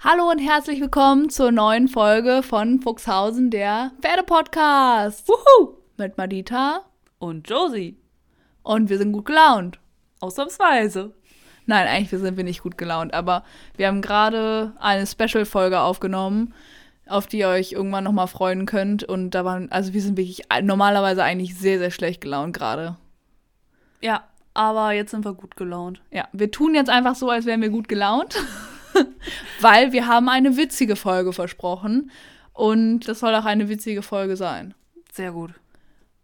Hallo und herzlich willkommen zur neuen Folge von Fuchshausen, der Pferdepodcast. Wuhu! Mit Madita Und Josie. und wir sind gut gelaunt. Ausnahmsweise. Nein, eigentlich sind wir nicht gut gelaunt, aber wir haben gerade eine Special-Folge aufgenommen, auf die ihr euch irgendwann nochmal freuen könnt. Und da waren, also wir sind wirklich normalerweise eigentlich sehr, sehr schlecht gelaunt gerade. Ja, aber jetzt sind wir gut gelaunt. Ja, wir tun jetzt einfach so, als wären wir gut gelaunt, weil wir haben eine witzige Folge versprochen. Und das soll auch eine witzige Folge sein. Sehr gut.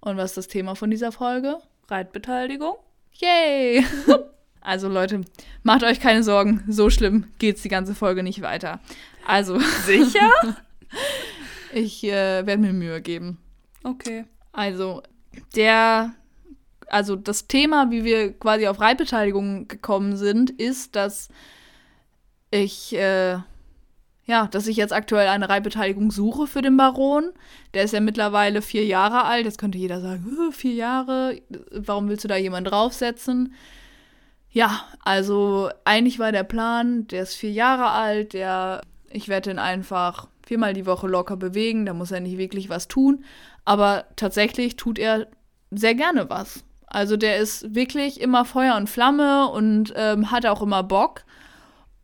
Und was ist das Thema von dieser Folge? Reitbeteiligung? Yay! Also Leute, macht euch keine Sorgen, so schlimm geht's die ganze Folge nicht weiter. Also, Sicher? ich äh, werde mir Mühe geben. okay. Also, der, also das Thema, wie wir quasi auf Reitbeteiligung gekommen sind, ist, dass ich, äh, ja, dass ich jetzt aktuell eine Reitbeteiligung suche für den Baron. Der ist ja mittlerweile vier Jahre alt. Jetzt könnte jeder sagen, "Äh, vier Jahre, warum willst du da jemanden draufsetzen? Ja, also eigentlich war der Plan, der ist vier Jahre alt, der, ich werde ihn einfach viermal die Woche locker bewegen, da muss er nicht wirklich was tun. Aber tatsächlich tut er sehr gerne was. Also der ist wirklich immer Feuer und Flamme und ähm, hat auch immer Bock.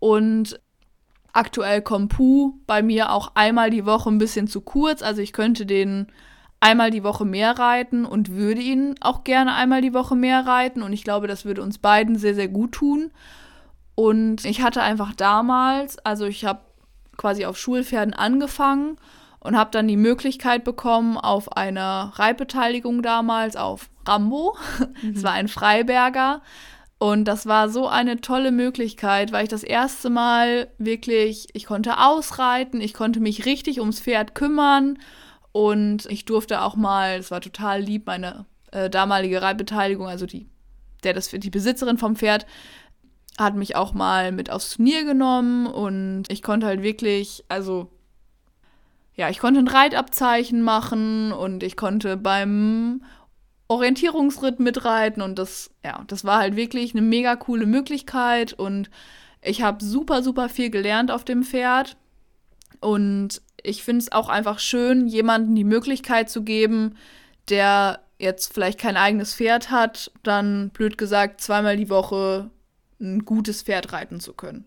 Und aktuell kommt Puh bei mir auch einmal die Woche ein bisschen zu kurz. Also ich könnte den einmal die Woche mehr reiten und würde ihn auch gerne einmal die Woche mehr reiten. Und ich glaube, das würde uns beiden sehr, sehr gut tun. Und ich hatte einfach damals, also ich habe quasi auf Schulpferden angefangen und habe dann die Möglichkeit bekommen auf einer Reitbeteiligung damals auf Rambo. Es war ein Freiberger. Und das war so eine tolle Möglichkeit, weil ich das erste Mal wirklich, ich konnte ausreiten, ich konnte mich richtig ums Pferd kümmern und ich durfte auch mal, es war total lieb, meine äh, damalige Reitbeteiligung, also die, der das die Besitzerin vom Pferd, hat mich auch mal mit aufs Turnier genommen und ich konnte halt wirklich, also ja, ich konnte ein Reitabzeichen machen und ich konnte beim Orientierungsritt mitreiten und das, ja, das war halt wirklich eine mega coole Möglichkeit und ich habe super, super viel gelernt auf dem Pferd und ich finde es auch einfach schön, jemandem die Möglichkeit zu geben, der jetzt vielleicht kein eigenes Pferd hat, dann blöd gesagt zweimal die Woche ein gutes Pferd reiten zu können.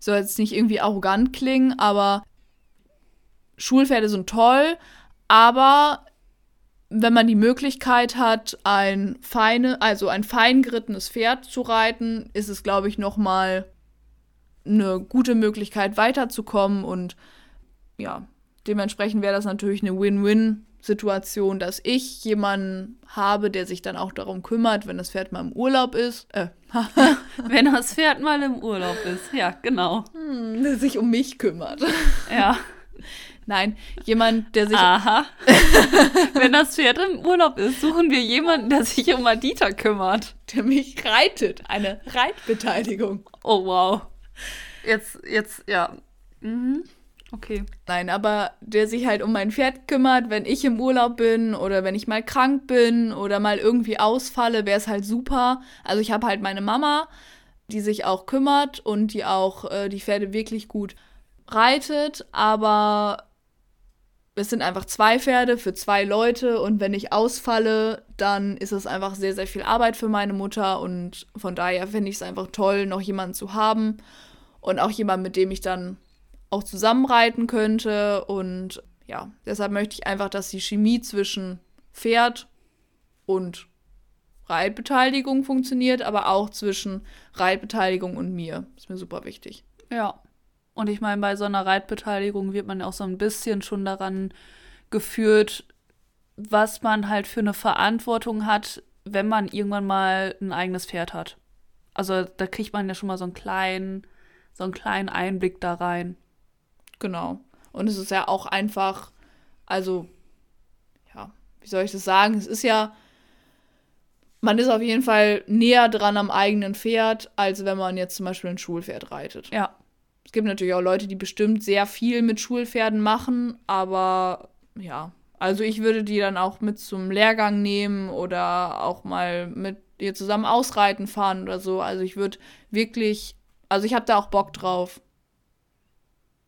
Soll jetzt nicht irgendwie arrogant klingen, aber Schulpferde sind toll, aber wenn man die Möglichkeit hat, ein feine, also ein fein gerittenes Pferd zu reiten, ist es, glaube ich, noch mal eine gute Möglichkeit weiterzukommen und ja, dementsprechend wäre das natürlich eine Win-Win-Situation, dass ich jemanden habe, der sich dann auch darum kümmert, wenn das Pferd mal im Urlaub ist, äh, Wenn das Pferd mal im Urlaub ist. Ja, genau. der sich um mich kümmert. Ja. Nein, jemand, der sich Aha. Wenn das Pferd im Urlaub ist, suchen wir jemanden, der sich um Adita kümmert. der mich reitet, eine Reitbeteiligung. Oh, wow. Jetzt, jetzt, ja. Mhm. Okay. Nein, aber der sich halt um mein Pferd kümmert, wenn ich im Urlaub bin oder wenn ich mal krank bin oder mal irgendwie ausfalle, wäre es halt super. Also ich habe halt meine Mama, die sich auch kümmert und die auch äh, die Pferde wirklich gut reitet, aber es sind einfach zwei Pferde für zwei Leute und wenn ich ausfalle, dann ist es einfach sehr, sehr viel Arbeit für meine Mutter und von daher finde ich es einfach toll, noch jemanden zu haben und auch jemanden, mit dem ich dann auch zusammenreiten könnte und ja, deshalb möchte ich einfach, dass die Chemie zwischen Pferd und Reitbeteiligung funktioniert, aber auch zwischen Reitbeteiligung und mir. Ist mir super wichtig. Ja. Und ich meine, bei so einer Reitbeteiligung wird man ja auch so ein bisschen schon daran geführt, was man halt für eine Verantwortung hat, wenn man irgendwann mal ein eigenes Pferd hat. Also da kriegt man ja schon mal so einen kleinen, so einen kleinen Einblick da rein. Genau. Und es ist ja auch einfach, also, ja, wie soll ich das sagen? Es ist ja, man ist auf jeden Fall näher dran am eigenen Pferd, als wenn man jetzt zum Beispiel ein Schulpferd reitet. Ja. Es gibt natürlich auch Leute, die bestimmt sehr viel mit Schulpferden machen, aber ja, also ich würde die dann auch mit zum Lehrgang nehmen oder auch mal mit ihr zusammen ausreiten fahren oder so. Also ich würde wirklich, also ich habe da auch Bock drauf.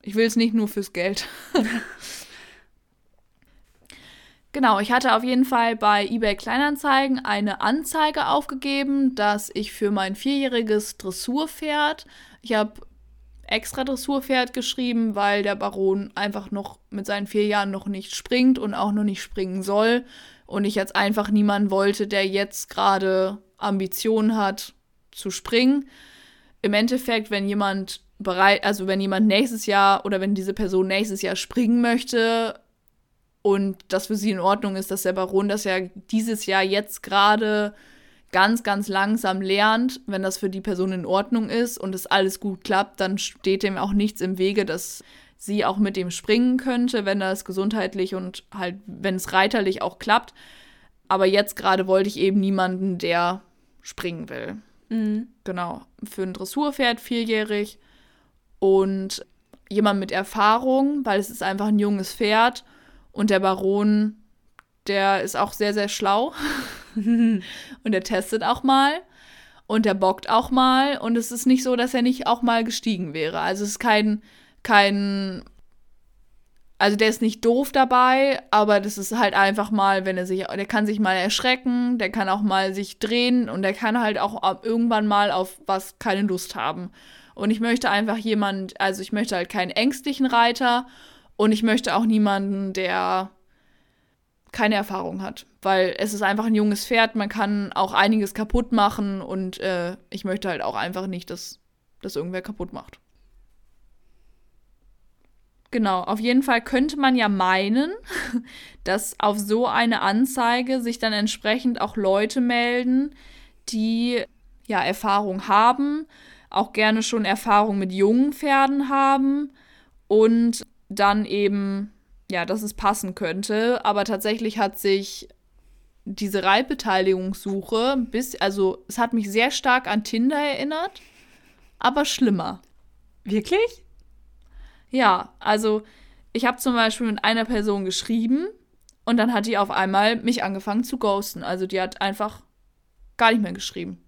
Ich will es nicht nur fürs Geld. genau, ich hatte auf jeden Fall bei eBay Kleinanzeigen eine Anzeige aufgegeben, dass ich für mein vierjähriges Dressurpferd, ich habe extra Dressurpferd geschrieben, weil der Baron einfach noch mit seinen vier Jahren noch nicht springt und auch noch nicht springen soll. Und ich jetzt einfach niemanden wollte, der jetzt gerade Ambitionen hat zu springen. Im Endeffekt, wenn jemand bereit, also wenn jemand nächstes Jahr oder wenn diese Person nächstes Jahr springen möchte und das für sie in Ordnung ist, dass der Baron das ja dieses Jahr jetzt gerade ganz, ganz langsam lernt, wenn das für die Person in Ordnung ist und es alles gut klappt, dann steht dem auch nichts im Wege, dass sie auch mit dem springen könnte, wenn das gesundheitlich und halt, wenn es reiterlich auch klappt. Aber jetzt gerade wollte ich eben niemanden, der springen will. Mhm. Genau. Für ein Dressurpferd vierjährig und jemand mit Erfahrung, weil es ist einfach ein junges Pferd und der Baron, der ist auch sehr, sehr schlau und der testet auch mal und der bockt auch mal und es ist nicht so, dass er nicht auch mal gestiegen wäre. Also es ist kein, kein, also der ist nicht doof dabei, aber das ist halt einfach mal, wenn er sich, der kann sich mal erschrecken, der kann auch mal sich drehen und der kann halt auch irgendwann mal auf was keine Lust haben. Und ich möchte einfach jemand, also ich möchte halt keinen ängstlichen Reiter und ich möchte auch niemanden, der keine Erfahrung hat. Weil es ist einfach ein junges Pferd, man kann auch einiges kaputt machen und äh, ich möchte halt auch einfach nicht, dass das irgendwer kaputt macht. Genau, auf jeden Fall könnte man ja meinen, dass auf so eine Anzeige sich dann entsprechend auch Leute melden, die ja Erfahrung haben auch gerne schon Erfahrung mit jungen Pferden haben und dann eben, ja, dass es passen könnte. Aber tatsächlich hat sich diese Reitbeteiligungssuche bis, also es hat mich sehr stark an Tinder erinnert, aber schlimmer. Wirklich? Ja, also ich habe zum Beispiel mit einer Person geschrieben und dann hat die auf einmal mich angefangen zu ghosten. Also die hat einfach gar nicht mehr geschrieben.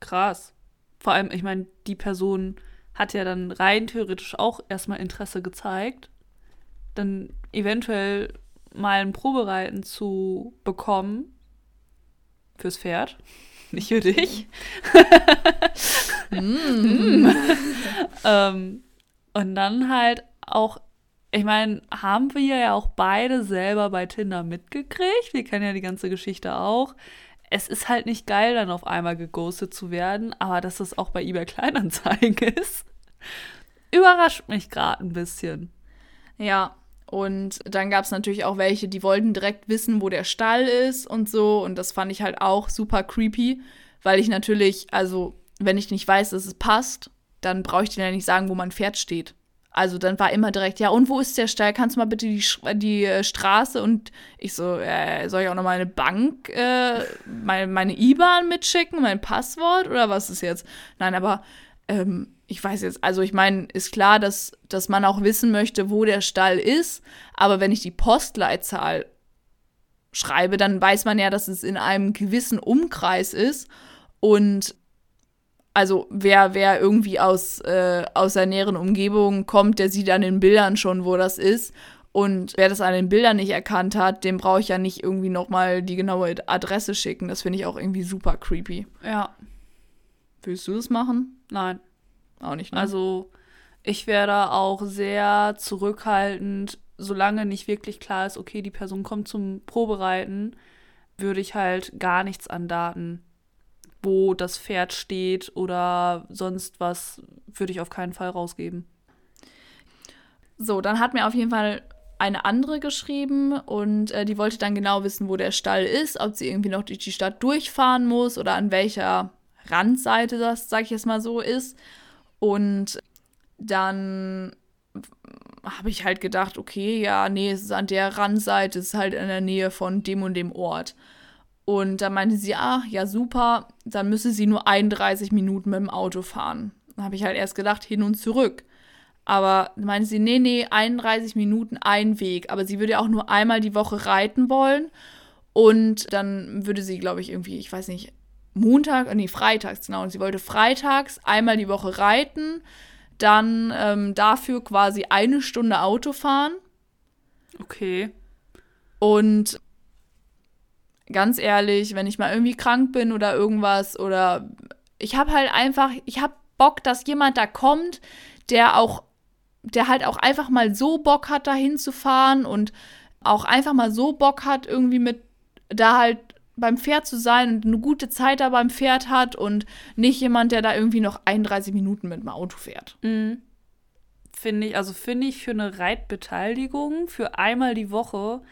Krass. Vor allem, ich meine, die Person hat ja dann rein theoretisch auch erstmal Interesse gezeigt, dann eventuell mal ein Probereiten zu bekommen fürs Pferd, nicht für dich. mm. ähm, und dann halt auch, ich meine, haben wir ja auch beide selber bei Tinder mitgekriegt. Wir kennen ja die ganze Geschichte auch es ist halt nicht geil, dann auf einmal geghostet zu werden, aber dass das auch bei eBay Kleinanzeigen ist, überrascht mich gerade ein bisschen. Ja, und dann gab es natürlich auch welche, die wollten direkt wissen, wo der Stall ist und so. Und das fand ich halt auch super creepy, weil ich natürlich, also, wenn ich nicht weiß, dass es passt, dann brauche ich dir ja nicht sagen, wo mein Pferd steht. Also dann war immer direkt, ja, und wo ist der Stall? Kannst du mal bitte die, die äh, Straße? Und ich so, äh, soll ich auch noch meine Bank, äh, meine, meine IBAN mitschicken, mein Passwort oder was ist jetzt? Nein, aber ähm, ich weiß jetzt, also ich meine, ist klar, dass, dass man auch wissen möchte, wo der Stall ist, aber wenn ich die Postleitzahl schreibe, dann weiß man ja, dass es in einem gewissen Umkreis ist und also wer, wer irgendwie aus, äh, aus der näheren Umgebung kommt, der sieht an den Bildern schon, wo das ist. Und wer das an den Bildern nicht erkannt hat, dem brauche ich ja nicht irgendwie nochmal die genaue Adresse schicken. Das finde ich auch irgendwie super creepy. Ja. Willst du das machen? Nein. Auch nicht, ne? Also, ich wäre da auch sehr zurückhaltend, solange nicht wirklich klar ist, okay, die Person kommt zum Probereiten, würde ich halt gar nichts an Daten wo das Pferd steht oder sonst was, würde ich auf keinen Fall rausgeben. So, dann hat mir auf jeden Fall eine andere geschrieben und äh, die wollte dann genau wissen, wo der Stall ist, ob sie irgendwie noch durch die Stadt durchfahren muss oder an welcher Randseite das, sag ich jetzt mal so, ist. Und dann habe ich halt gedacht, okay, ja, nee, es ist an der Randseite, es ist halt in der Nähe von dem und dem Ort. Und da meinte sie, ah, ja, super, dann müsse sie nur 31 Minuten mit dem Auto fahren. Dann habe ich halt erst gedacht, hin und zurück. Aber meinte sie, nee, nee, 31 Minuten ein Weg. Aber sie würde ja auch nur einmal die Woche reiten wollen. Und dann würde sie, glaube ich, irgendwie, ich weiß nicht, Montag, nee, freitags, genau. Und sie wollte freitags einmal die Woche reiten. dann ähm, dafür quasi eine Stunde Auto fahren. Okay. Und ganz ehrlich, wenn ich mal irgendwie krank bin oder irgendwas oder ich habe halt einfach, ich habe Bock, dass jemand da kommt, der auch, der halt auch einfach mal so Bock hat, da hinzufahren und auch einfach mal so Bock hat, irgendwie mit da halt beim Pferd zu sein und eine gute Zeit da beim Pferd hat und nicht jemand, der da irgendwie noch 31 Minuten mit dem Auto fährt. Mhm. Finde ich, also finde ich für eine Reitbeteiligung für einmal die Woche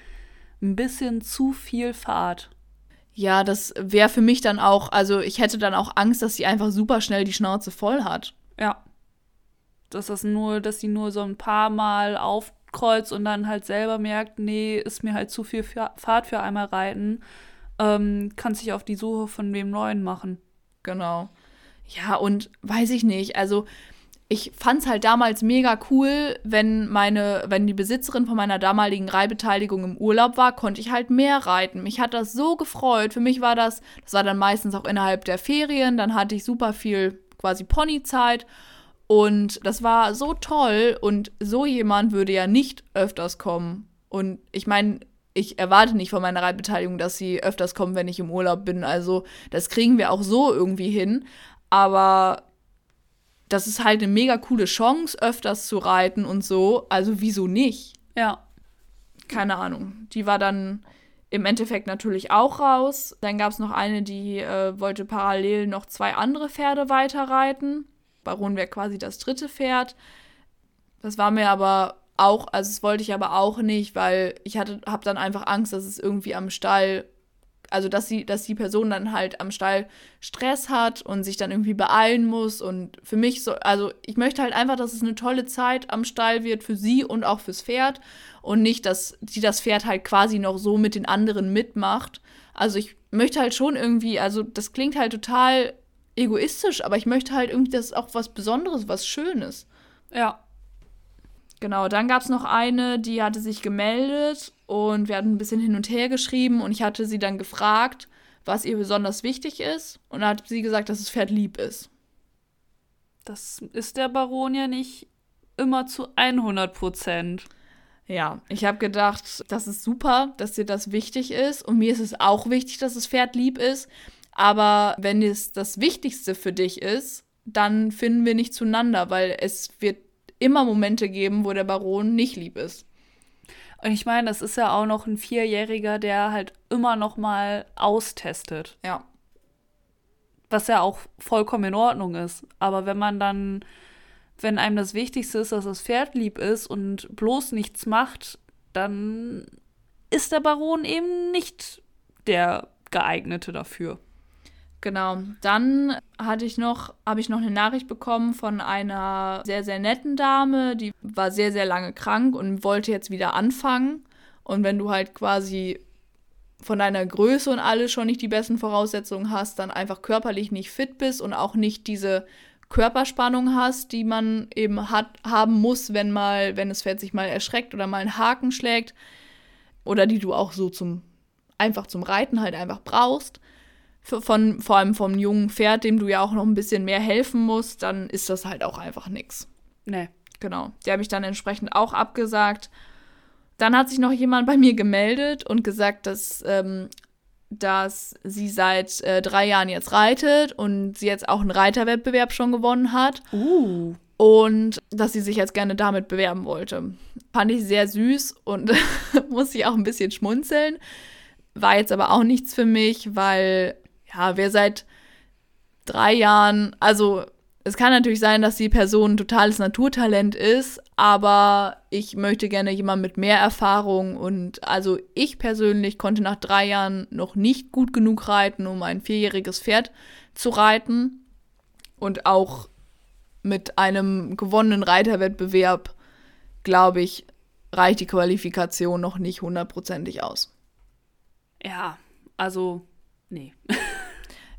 ein bisschen zu viel Fahrt. Ja, das wäre für mich dann auch, also ich hätte dann auch Angst, dass sie einfach super schnell die Schnauze voll hat. Ja. Dass das nur, dass sie nur so ein paar Mal aufkreuzt und dann halt selber merkt, nee, ist mir halt zu viel Fahrt für einmal reiten ähm, kann sich auf die Suche von wem Neuen machen. Genau. Ja, und weiß ich nicht, also ich fand es halt damals mega cool, wenn meine, wenn die Besitzerin von meiner damaligen Reihbeteiligung im Urlaub war, konnte ich halt mehr reiten. Mich hat das so gefreut. Für mich war das, das war dann meistens auch innerhalb der Ferien, dann hatte ich super viel quasi Ponyzeit und das war so toll und so jemand würde ja nicht öfters kommen. Und ich meine, ich erwarte nicht von meiner Reitbeteiligung, dass sie öfters kommen, wenn ich im Urlaub bin. Also das kriegen wir auch so irgendwie hin. Aber das ist halt eine mega coole Chance, öfters zu reiten und so. Also wieso nicht? Ja. Keine Ahnung. Die war dann im Endeffekt natürlich auch raus. Dann gab es noch eine, die äh, wollte parallel noch zwei andere Pferde weiterreiten. Baron wäre quasi das dritte Pferd. Das war mir aber auch, also das wollte ich aber auch nicht, weil ich hatte, habe dann einfach Angst, dass es irgendwie am Stall, also dass sie, dass die Person dann halt am Stall Stress hat und sich dann irgendwie beeilen muss und für mich so, also ich möchte halt einfach, dass es eine tolle Zeit am Stall wird für sie und auch fürs Pferd und nicht, dass sie das Pferd halt quasi noch so mit den anderen mitmacht. Also ich möchte halt schon irgendwie, also das klingt halt total egoistisch, aber ich möchte halt irgendwie, dass auch was Besonderes, was Schönes. Ja, Genau, dann gab es noch eine, die hatte sich gemeldet und wir hatten ein bisschen hin und her geschrieben und ich hatte sie dann gefragt, was ihr besonders wichtig ist. Und dann hat sie gesagt, dass das Pferd lieb ist. Das ist der Baron ja nicht immer zu 100 Prozent. Ja, ich habe gedacht, das ist super, dass dir das wichtig ist. Und mir ist es auch wichtig, dass das Pferd lieb ist. Aber wenn es das Wichtigste für dich ist, dann finden wir nicht zueinander, weil es wird immer Momente geben, wo der Baron nicht lieb ist. Und ich meine, das ist ja auch noch ein Vierjähriger, der halt immer noch mal austestet. Ja. Was ja auch vollkommen in Ordnung ist. Aber wenn man dann, wenn einem das Wichtigste ist, dass das Pferd lieb ist und bloß nichts macht, dann ist der Baron eben nicht der geeignete dafür. Genau. Dann hatte ich noch, habe ich noch eine Nachricht bekommen von einer sehr, sehr netten Dame, die war sehr, sehr lange krank und wollte jetzt wieder anfangen. Und wenn du halt quasi von deiner Größe und alles schon nicht die besten Voraussetzungen hast, dann einfach körperlich nicht fit bist und auch nicht diese Körperspannung hast, die man eben hat, haben muss, wenn mal, wenn das Pferd sich mal erschreckt oder mal einen Haken schlägt. Oder die du auch so zum, einfach zum Reiten halt einfach brauchst von, vor allem vom jungen Pferd, dem du ja auch noch ein bisschen mehr helfen musst, dann ist das halt auch einfach nichts. Nee. Genau. Die habe ich dann entsprechend auch abgesagt. Dann hat sich noch jemand bei mir gemeldet und gesagt, dass, ähm, dass sie seit äh, drei Jahren jetzt reitet und sie jetzt auch einen Reiterwettbewerb schon gewonnen hat. Uh. Und dass sie sich jetzt gerne damit bewerben wollte. Fand ich sehr süß und muss ich auch ein bisschen schmunzeln. War jetzt aber auch nichts für mich, weil ja, wer seit drei Jahren, also es kann natürlich sein, dass die Person ein totales Naturtalent ist, aber ich möchte gerne jemanden mit mehr Erfahrung und also ich persönlich konnte nach drei Jahren noch nicht gut genug reiten, um ein vierjähriges Pferd zu reiten und auch mit einem gewonnenen Reiterwettbewerb, glaube ich, reicht die Qualifikation noch nicht hundertprozentig aus. Ja, also nee.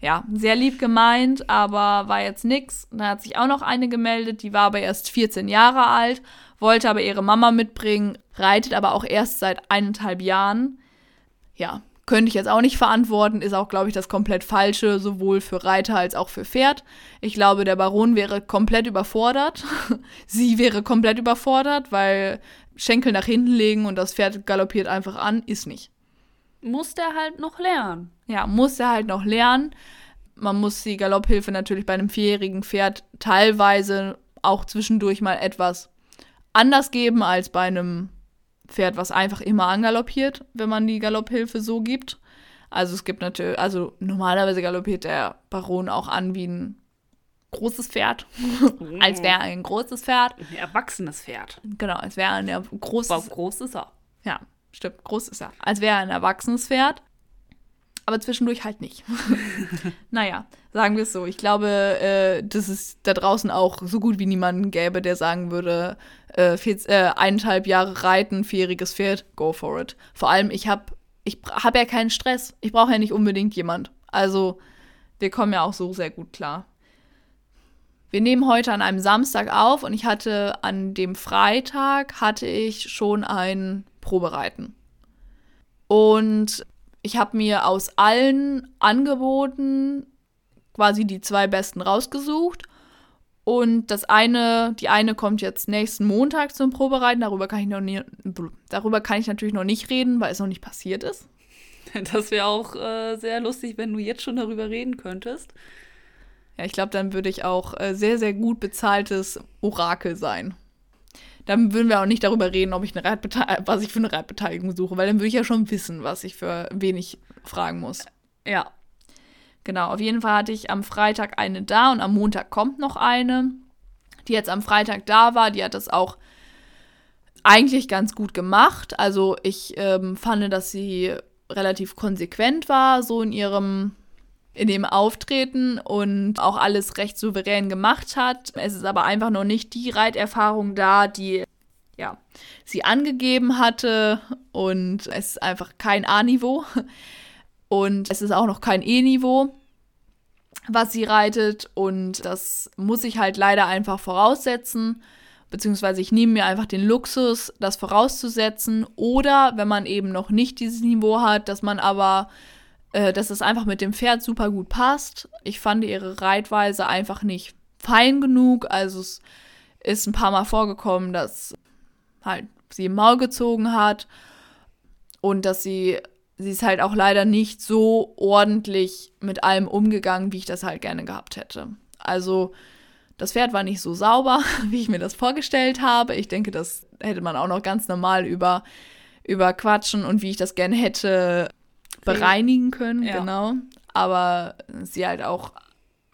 ja, sehr lieb gemeint, aber war jetzt nix. Da hat sich auch noch eine gemeldet, die war aber erst 14 Jahre alt, wollte aber ihre Mama mitbringen, reitet aber auch erst seit eineinhalb Jahren. Ja, könnte ich jetzt auch nicht verantworten, ist auch, glaube ich, das komplett Falsche, sowohl für Reiter als auch für Pferd. Ich glaube, der Baron wäre komplett überfordert. Sie wäre komplett überfordert, weil Schenkel nach hinten legen und das Pferd galoppiert einfach an, ist nicht. Muss der halt noch lernen. Ja, muss er halt noch lernen. Man muss die Galopphilfe natürlich bei einem vierjährigen Pferd teilweise auch zwischendurch mal etwas anders geben als bei einem Pferd, was einfach immer angaloppiert, wenn man die Galopphilfe so gibt. Also es gibt natürlich, also normalerweise galoppiert der Baron auch an wie ein großes Pferd. als wäre er ein großes Pferd. Ein erwachsenes Pferd. Genau, als wäre er ein großes. Aber groß ist er. Ja, stimmt, groß ist er. Als wäre er ein erwachsenes Pferd. Aber zwischendurch halt nicht. naja, sagen wir es so. Ich glaube, äh, dass es da draußen auch so gut wie niemanden gäbe, der sagen würde, äh, vier, äh, eineinhalb Jahre reiten, vierjähriges Pferd, go for it. Vor allem, ich habe ich hab ja keinen Stress. Ich brauche ja nicht unbedingt jemand. Also, wir kommen ja auch so sehr gut klar. Wir nehmen heute an einem Samstag auf und ich hatte an dem Freitag hatte ich schon ein Probereiten. Und ich habe mir aus allen Angeboten quasi die zwei besten rausgesucht. Und das eine, die eine kommt jetzt nächsten Montag zum Probereiten. Darüber kann ich noch nie, darüber kann ich natürlich noch nicht reden, weil es noch nicht passiert ist. Das wäre auch äh, sehr lustig, wenn du jetzt schon darüber reden könntest. Ja, ich glaube, dann würde ich auch äh, sehr, sehr gut bezahltes Orakel sein dann würden wir auch nicht darüber reden, ob ich eine was ich für eine Reitbeteiligung suche, weil dann würde ich ja schon wissen, was ich für wen ich fragen muss. Ja. Genau, auf jeden Fall hatte ich am Freitag eine da und am Montag kommt noch eine, die jetzt am Freitag da war. Die hat das auch eigentlich ganz gut gemacht. Also ich ähm, fand, dass sie relativ konsequent war, so in ihrem in dem Auftreten und auch alles recht souverän gemacht hat. Es ist aber einfach noch nicht die Reiterfahrung da, die ja, sie angegeben hatte und es ist einfach kein A-Niveau und es ist auch noch kein E-Niveau, was sie reitet und das muss ich halt leider einfach voraussetzen, beziehungsweise ich nehme mir einfach den Luxus, das vorauszusetzen oder wenn man eben noch nicht dieses Niveau hat, dass man aber äh, dass es einfach mit dem Pferd super gut passt. Ich fand ihre Reitweise einfach nicht fein genug. Also es ist ein paar Mal vorgekommen, dass halt sie im Maul gezogen hat und dass sie sie ist halt auch leider nicht so ordentlich mit allem umgegangen, wie ich das halt gerne gehabt hätte. Also das Pferd war nicht so sauber, wie ich mir das vorgestellt habe. Ich denke, das hätte man auch noch ganz normal über, über quatschen und wie ich das gerne hätte bereinigen können, ja. genau. Aber sie halt auch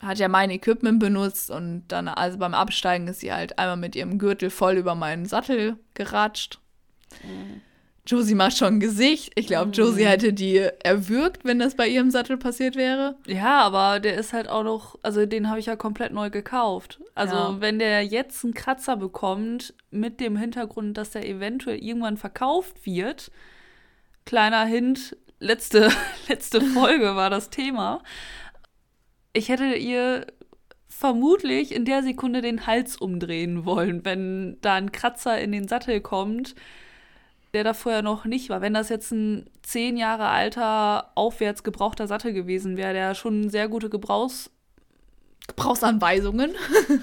hat ja mein Equipment benutzt und dann, also beim Absteigen ist sie halt einmal mit ihrem Gürtel voll über meinen Sattel geratscht. Mhm. Josie macht schon ein Gesicht. Ich glaube, Josie mhm. hätte die erwürgt, wenn das bei ihrem Sattel passiert wäre. Ja, aber der ist halt auch noch, also den habe ich ja komplett neu gekauft. Also ja. wenn der jetzt einen Kratzer bekommt, mit dem Hintergrund, dass der eventuell irgendwann verkauft wird, kleiner Hint, letzte, letzte Folge war das Thema. Ich hätte ihr vermutlich in der Sekunde den Hals umdrehen wollen, wenn da ein Kratzer in den Sattel kommt, der da vorher noch nicht war. Wenn das jetzt ein zehn Jahre alter, aufwärts gebrauchter Sattel gewesen wäre, der schon sehr gute Gebrauchs Gebrauchsanweisungen.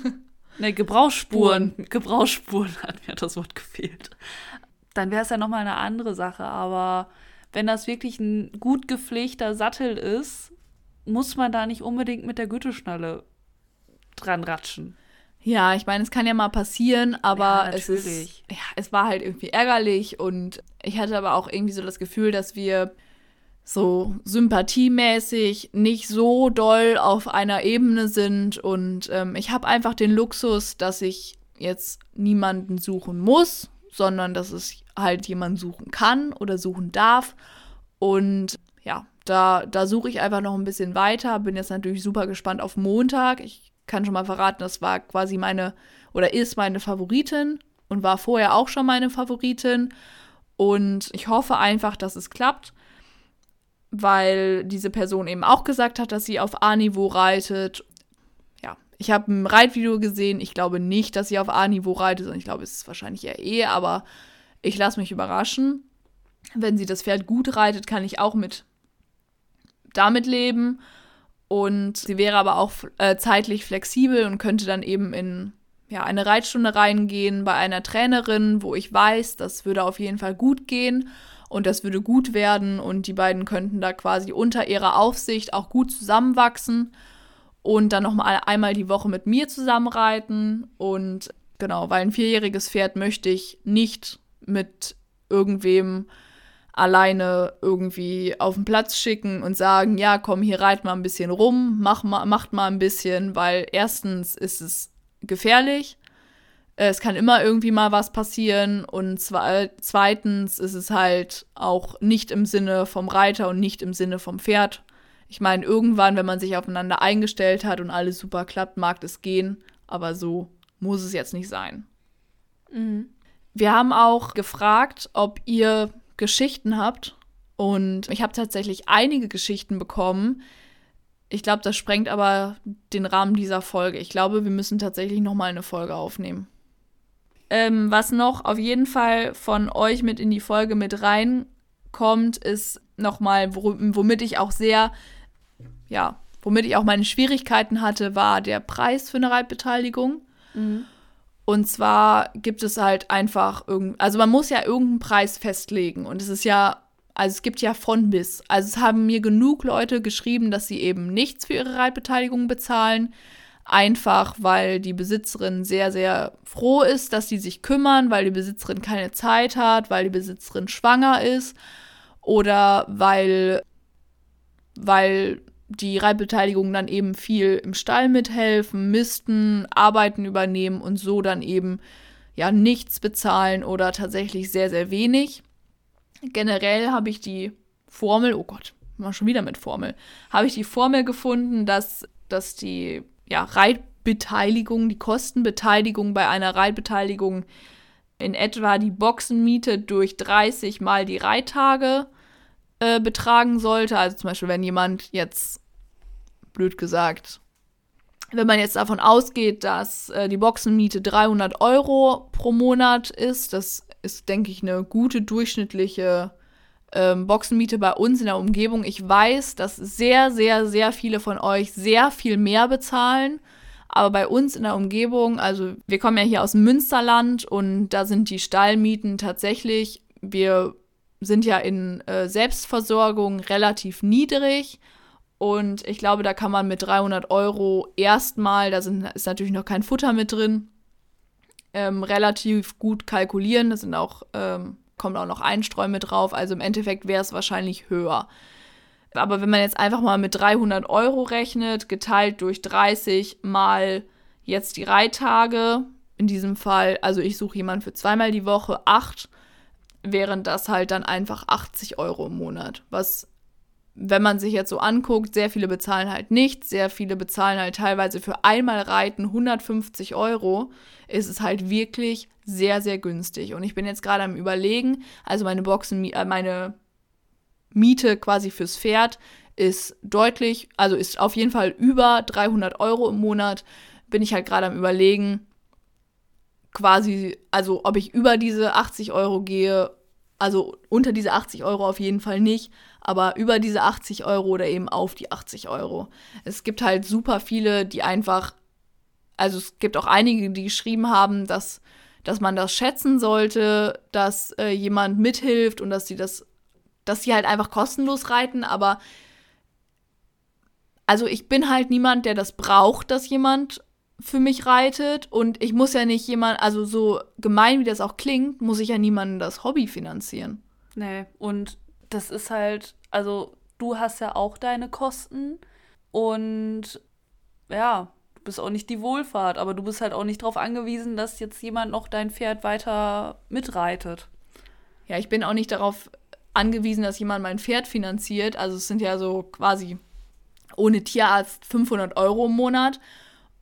ne, Gebrauchsspuren. Gebrauchsspuren hat mir das Wort gefehlt. Dann wäre es ja nochmal eine andere Sache, aber wenn das wirklich ein gut gepflegter Sattel ist, muss man da nicht unbedingt mit der Gürtelschnalle dran ratschen. Ja, ich meine, es kann ja mal passieren, aber ja, es ist ja, es war halt irgendwie ärgerlich und ich hatte aber auch irgendwie so das Gefühl, dass wir so sympathiemäßig nicht so doll auf einer Ebene sind und ähm, ich habe einfach den Luxus, dass ich jetzt niemanden suchen muss, sondern dass es halt jemanden suchen kann oder suchen darf. Und ja, da, da suche ich einfach noch ein bisschen weiter. Bin jetzt natürlich super gespannt auf Montag. Ich kann schon mal verraten, das war quasi meine oder ist meine Favoritin und war vorher auch schon meine Favoritin. Und ich hoffe einfach, dass es klappt, weil diese Person eben auch gesagt hat, dass sie auf A-Niveau reitet ich habe ein Reitvideo gesehen. Ich glaube nicht, dass sie auf A-Niveau reitet, sondern ich glaube, es ist wahrscheinlich eher E, aber ich lasse mich überraschen. Wenn sie das Pferd gut reitet, kann ich auch mit damit leben. Und sie wäre aber auch äh, zeitlich flexibel und könnte dann eben in ja, eine Reitstunde reingehen bei einer Trainerin, wo ich weiß, das würde auf jeden Fall gut gehen und das würde gut werden und die beiden könnten da quasi unter ihrer Aufsicht auch gut zusammenwachsen und dann nochmal einmal die Woche mit mir zusammenreiten und genau, weil ein vierjähriges Pferd möchte ich nicht mit irgendwem alleine irgendwie auf den Platz schicken und sagen, ja, komm, hier reit mal ein bisschen rum, mach mal, macht mal ein bisschen, weil erstens ist es gefährlich. Es kann immer irgendwie mal was passieren und zweitens ist es halt auch nicht im Sinne vom Reiter und nicht im Sinne vom Pferd. Ich meine, irgendwann, wenn man sich aufeinander eingestellt hat und alles super klappt, mag es gehen, aber so muss es jetzt nicht sein. Mhm. Wir haben auch gefragt, ob ihr Geschichten habt und ich habe tatsächlich einige Geschichten bekommen, ich glaube, das sprengt aber den Rahmen dieser Folge. Ich glaube, wir müssen tatsächlich noch mal eine Folge aufnehmen. Ähm, was noch auf jeden Fall von euch mit in die Folge mit reinkommt, ist nochmal, womit ich auch sehr, ja, womit ich auch meine Schwierigkeiten hatte, war der Preis für eine Reitbeteiligung. Mhm. Und zwar gibt es halt einfach irgend, also man muss ja irgendeinen Preis festlegen. Und es ist ja also es gibt ja von bis. Also es haben mir genug Leute geschrieben, dass sie eben nichts für ihre Reitbeteiligung bezahlen. Einfach weil die Besitzerin sehr, sehr froh ist, dass sie sich kümmern, weil die Besitzerin keine Zeit hat, weil die Besitzerin schwanger ist oder weil, weil die Reitbeteiligung dann eben viel im Stall mithelfen, misten, Arbeiten übernehmen und so dann eben ja nichts bezahlen oder tatsächlich sehr, sehr wenig. Generell habe ich die Formel, oh Gott, mal schon wieder mit Formel, habe ich die Formel gefunden, dass, dass die ja, Reitbeteiligung, die Kostenbeteiligung bei einer Reitbeteiligung in etwa die Boxenmiete durch 30 mal die Reittage äh, betragen sollte. Also zum Beispiel, wenn jemand jetzt, blöd gesagt, wenn man jetzt davon ausgeht, dass äh, die Boxenmiete 300 Euro pro Monat ist, das ist, denke ich, eine gute durchschnittliche ähm, Boxenmiete bei uns in der Umgebung. Ich weiß, dass sehr, sehr, sehr viele von euch sehr viel mehr bezahlen. Aber bei uns in der Umgebung, also wir kommen ja hier aus dem Münsterland und da sind die Stallmieten tatsächlich, wir sind ja in äh, Selbstversorgung relativ niedrig. Und ich glaube, da kann man mit 300 Euro erstmal, da sind, ist natürlich noch kein Futter mit drin, ähm, relativ gut kalkulieren. Das sind auch, ähm, kommt auch noch Einsträume drauf. Also im Endeffekt wäre es wahrscheinlich höher. Aber wenn man jetzt einfach mal mit 300 Euro rechnet, geteilt durch 30 mal jetzt die Reittage, in diesem Fall, also ich suche jemanden für zweimal die Woche, acht, wären das halt dann einfach 80 Euro im Monat, was wenn man sich jetzt so anguckt, sehr viele bezahlen halt nichts, sehr viele bezahlen halt teilweise für einmal Reiten 150 Euro, ist es halt wirklich sehr, sehr günstig. Und ich bin jetzt gerade am Überlegen, also meine Boxen, äh, meine Miete quasi fürs Pferd ist deutlich, also ist auf jeden Fall über 300 Euro im Monat. Bin ich halt gerade am Überlegen, quasi, also ob ich über diese 80 Euro gehe, also unter diese 80 Euro auf jeden Fall nicht, aber über diese 80 Euro oder eben auf die 80 Euro. Es gibt halt super viele, die einfach, also es gibt auch einige, die geschrieben haben, dass, dass man das schätzen sollte, dass äh, jemand mithilft und dass sie das, dass sie halt einfach kostenlos reiten, aber also ich bin halt niemand, der das braucht, dass jemand für mich reitet und ich muss ja nicht jemand, also so gemein wie das auch klingt, muss ich ja niemandem das Hobby finanzieren. Nee, und das ist halt, also du hast ja auch deine Kosten und ja, du bist auch nicht die Wohlfahrt, aber du bist halt auch nicht darauf angewiesen, dass jetzt jemand noch dein Pferd weiter mitreitet. Ja, ich bin auch nicht darauf angewiesen, dass jemand mein Pferd finanziert. Also es sind ja so quasi ohne Tierarzt 500 Euro im Monat.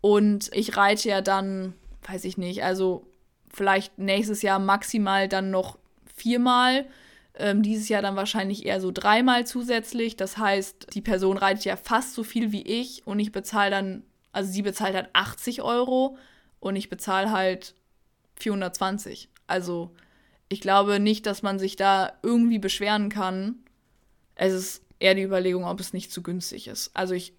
Und ich reite ja dann, weiß ich nicht, also vielleicht nächstes Jahr maximal dann noch viermal. Ähm, dieses Jahr dann wahrscheinlich eher so dreimal zusätzlich. Das heißt, die Person reitet ja fast so viel wie ich und ich bezahle dann, also sie bezahlt halt 80 Euro und ich bezahle halt 420. Also ich glaube nicht, dass man sich da irgendwie beschweren kann. Es ist eher die Überlegung, ob es nicht zu günstig ist. Also ich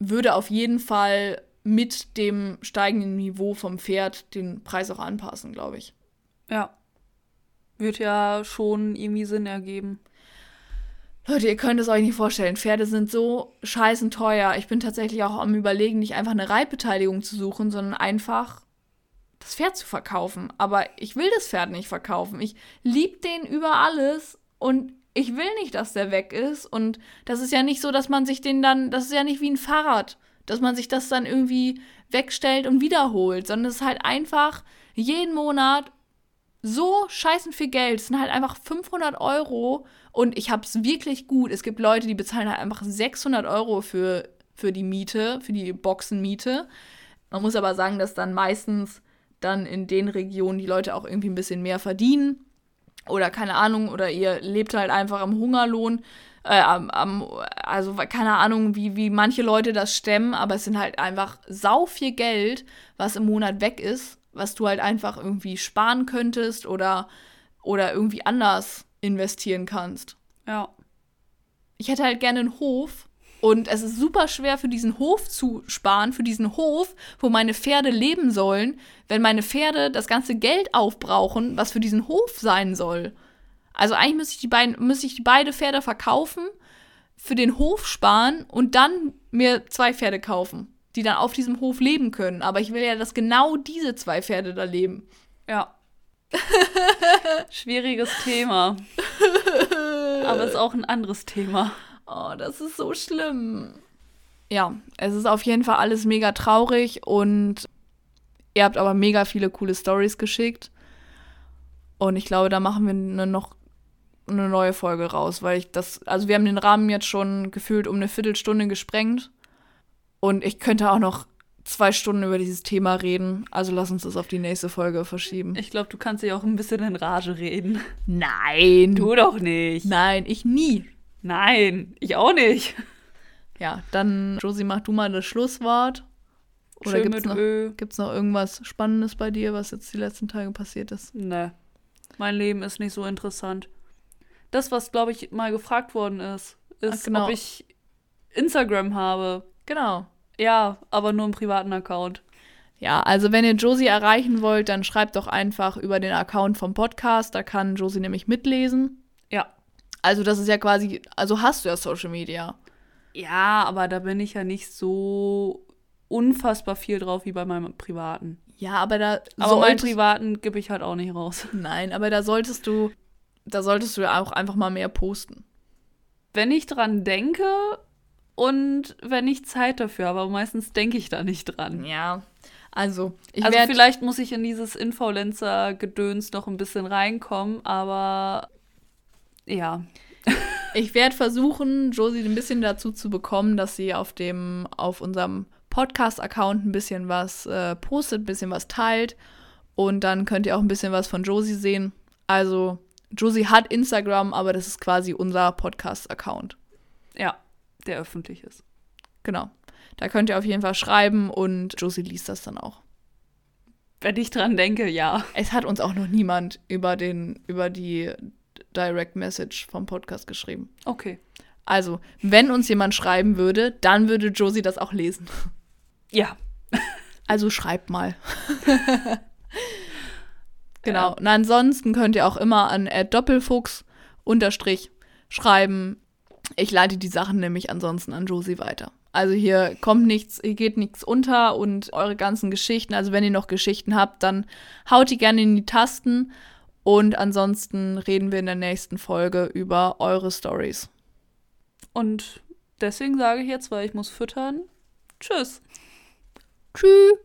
würde auf jeden Fall mit dem steigenden Niveau vom Pferd den Preis auch anpassen, glaube ich. Ja. Wird ja schon irgendwie Sinn ergeben. Leute, ihr könnt es euch nicht vorstellen. Pferde sind so scheißen teuer. Ich bin tatsächlich auch am Überlegen, nicht einfach eine Reitbeteiligung zu suchen, sondern einfach das Pferd zu verkaufen. Aber ich will das Pferd nicht verkaufen. Ich liebe den über alles und ich will nicht, dass der weg ist. Und das ist ja nicht so, dass man sich den dann, das ist ja nicht wie ein Fahrrad, dass man sich das dann irgendwie wegstellt und wiederholt, sondern es ist halt einfach jeden Monat so scheißen viel Geld. Es sind halt einfach 500 Euro und ich hab's wirklich gut. Es gibt Leute, die bezahlen halt einfach 600 Euro für, für die Miete, für die Boxenmiete. Man muss aber sagen, dass dann meistens dann in den Regionen die Leute auch irgendwie ein bisschen mehr verdienen oder keine Ahnung, oder ihr lebt halt einfach am Hungerlohn. Äh, am, am, also keine Ahnung, wie, wie manche Leute das stemmen, aber es sind halt einfach sau viel Geld, was im Monat weg ist, was du halt einfach irgendwie sparen könntest oder, oder irgendwie anders investieren kannst. Ja. Ich hätte halt gerne einen Hof, und es ist super schwer für diesen Hof zu sparen, für diesen Hof, wo meine Pferde leben sollen, wenn meine Pferde das ganze Geld aufbrauchen, was für diesen Hof sein soll. Also eigentlich müsste ich die beiden, müsste ich die beide Pferde verkaufen, für den Hof sparen und dann mir zwei Pferde kaufen, die dann auf diesem Hof leben können. Aber ich will ja, dass genau diese zwei Pferde da leben. Ja. Schwieriges Thema. Aber es ist auch ein anderes Thema. Oh, das ist so schlimm. Ja, es ist auf jeden Fall alles mega traurig und ihr habt aber mega viele coole Stories geschickt. Und ich glaube, da machen wir eine, noch eine neue Folge raus, weil ich das, also wir haben den Rahmen jetzt schon gefühlt um eine Viertelstunde gesprengt. Und ich könnte auch noch zwei Stunden über dieses Thema reden. Also lass uns das auf die nächste Folge verschieben. Ich glaube, du kannst ja auch ein bisschen in Rage reden. Nein. Du doch nicht. Nein, ich nie. Nein, ich auch nicht. Ja, dann, Josie, mach du mal das Schlusswort. Oder gibt es noch, gibt's noch irgendwas Spannendes bei dir, was jetzt die letzten Tage passiert ist? Nee. Mein Leben ist nicht so interessant. Das, was, glaube ich, mal gefragt worden ist, ist, Ach, genau. ob ich Instagram habe. Genau. Ja, aber nur einen privaten Account. Ja, also wenn ihr Josie erreichen wollt, dann schreibt doch einfach über den Account vom Podcast. Da kann Josie nämlich mitlesen. Ja. Also das ist ja quasi, also hast du ja Social Media. Ja, aber da bin ich ja nicht so unfassbar viel drauf wie bei meinem privaten. Ja, aber da Aber meinen privaten gebe ich halt auch nicht raus. Nein, aber da solltest du da solltest du ja auch einfach mal mehr posten. Wenn ich dran denke und wenn ich Zeit dafür habe, aber meistens denke ich da nicht dran. Ja. Also, ich Also vielleicht muss ich in dieses Influencer Gedöns noch ein bisschen reinkommen, aber ja. ich werde versuchen, Josie ein bisschen dazu zu bekommen, dass sie auf dem, auf unserem Podcast-Account ein bisschen was äh, postet, ein bisschen was teilt. Und dann könnt ihr auch ein bisschen was von Josie sehen. Also, Josie hat Instagram, aber das ist quasi unser Podcast-Account. Ja, der öffentlich ist. Genau. Da könnt ihr auf jeden Fall schreiben und Josie liest das dann auch. Wenn ich dran denke, ja. Es hat uns auch noch niemand über den, über die Direct Message vom Podcast geschrieben. Okay. Also, wenn uns jemand schreiben würde, dann würde Josie das auch lesen. Ja. Also schreibt mal. genau. Ja. Und ansonsten könnt ihr auch immer an Doppelfuchs unterstrich schreiben. Ich leite die Sachen nämlich ansonsten an Josie weiter. Also hier kommt nichts, hier geht nichts unter und eure ganzen Geschichten, also wenn ihr noch Geschichten habt, dann haut die gerne in die Tasten und ansonsten reden wir in der nächsten Folge über eure Stories. Und deswegen sage ich jetzt, weil ich muss füttern. Tschüss. Tschüss.